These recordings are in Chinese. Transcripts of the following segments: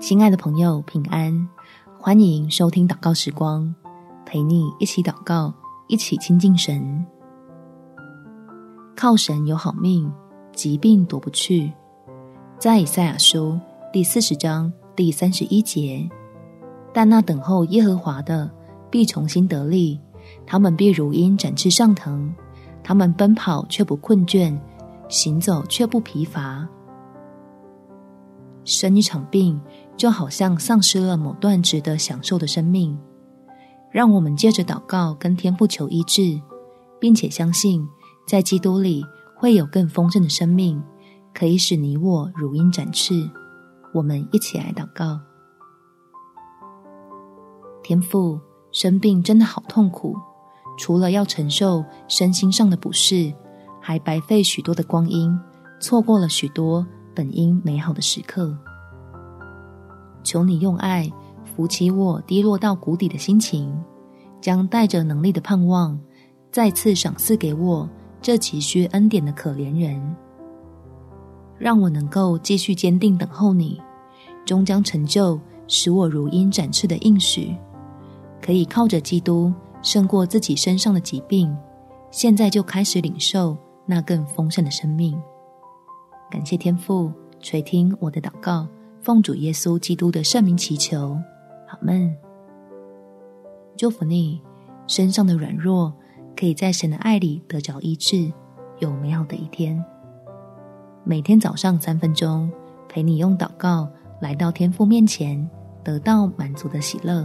亲爱的朋友，平安！欢迎收听祷告时光，陪你一起祷告，一起亲近神。靠神有好命，疾病躲不去。在以赛亚书第四十章第三十一节，但那等候耶和华的必重新得力，他们必如鹰展翅上腾，他们奔跑却不困倦，行走却不疲乏。生一场病，就好像丧失了某段值得享受的生命。让我们借着祷告跟天父求医治，并且相信在基督里会有更丰盛的生命，可以使你我如鹰展翅。我们一起来祷告：天父，生病真的好痛苦，除了要承受身心上的不适，还白费许多的光阴，错过了许多本应美好的时刻。求你用爱扶起我低落到谷底的心情，将带着能力的盼望再次赏赐给我这急需恩典的可怜人，让我能够继续坚定等候你，终将成就使我如鹰展翅的应许，可以靠着基督胜过自己身上的疾病，现在就开始领受那更丰盛的生命。感谢天父垂听我的祷告。奉主耶稣基督的圣名祈求，阿们。祝福你身上的软弱，可以在神的爱里得着医治，有美好的一天。每天早上三分钟，陪你用祷告来到天父面前，得到满足的喜乐。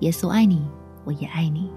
耶稣爱你，我也爱你。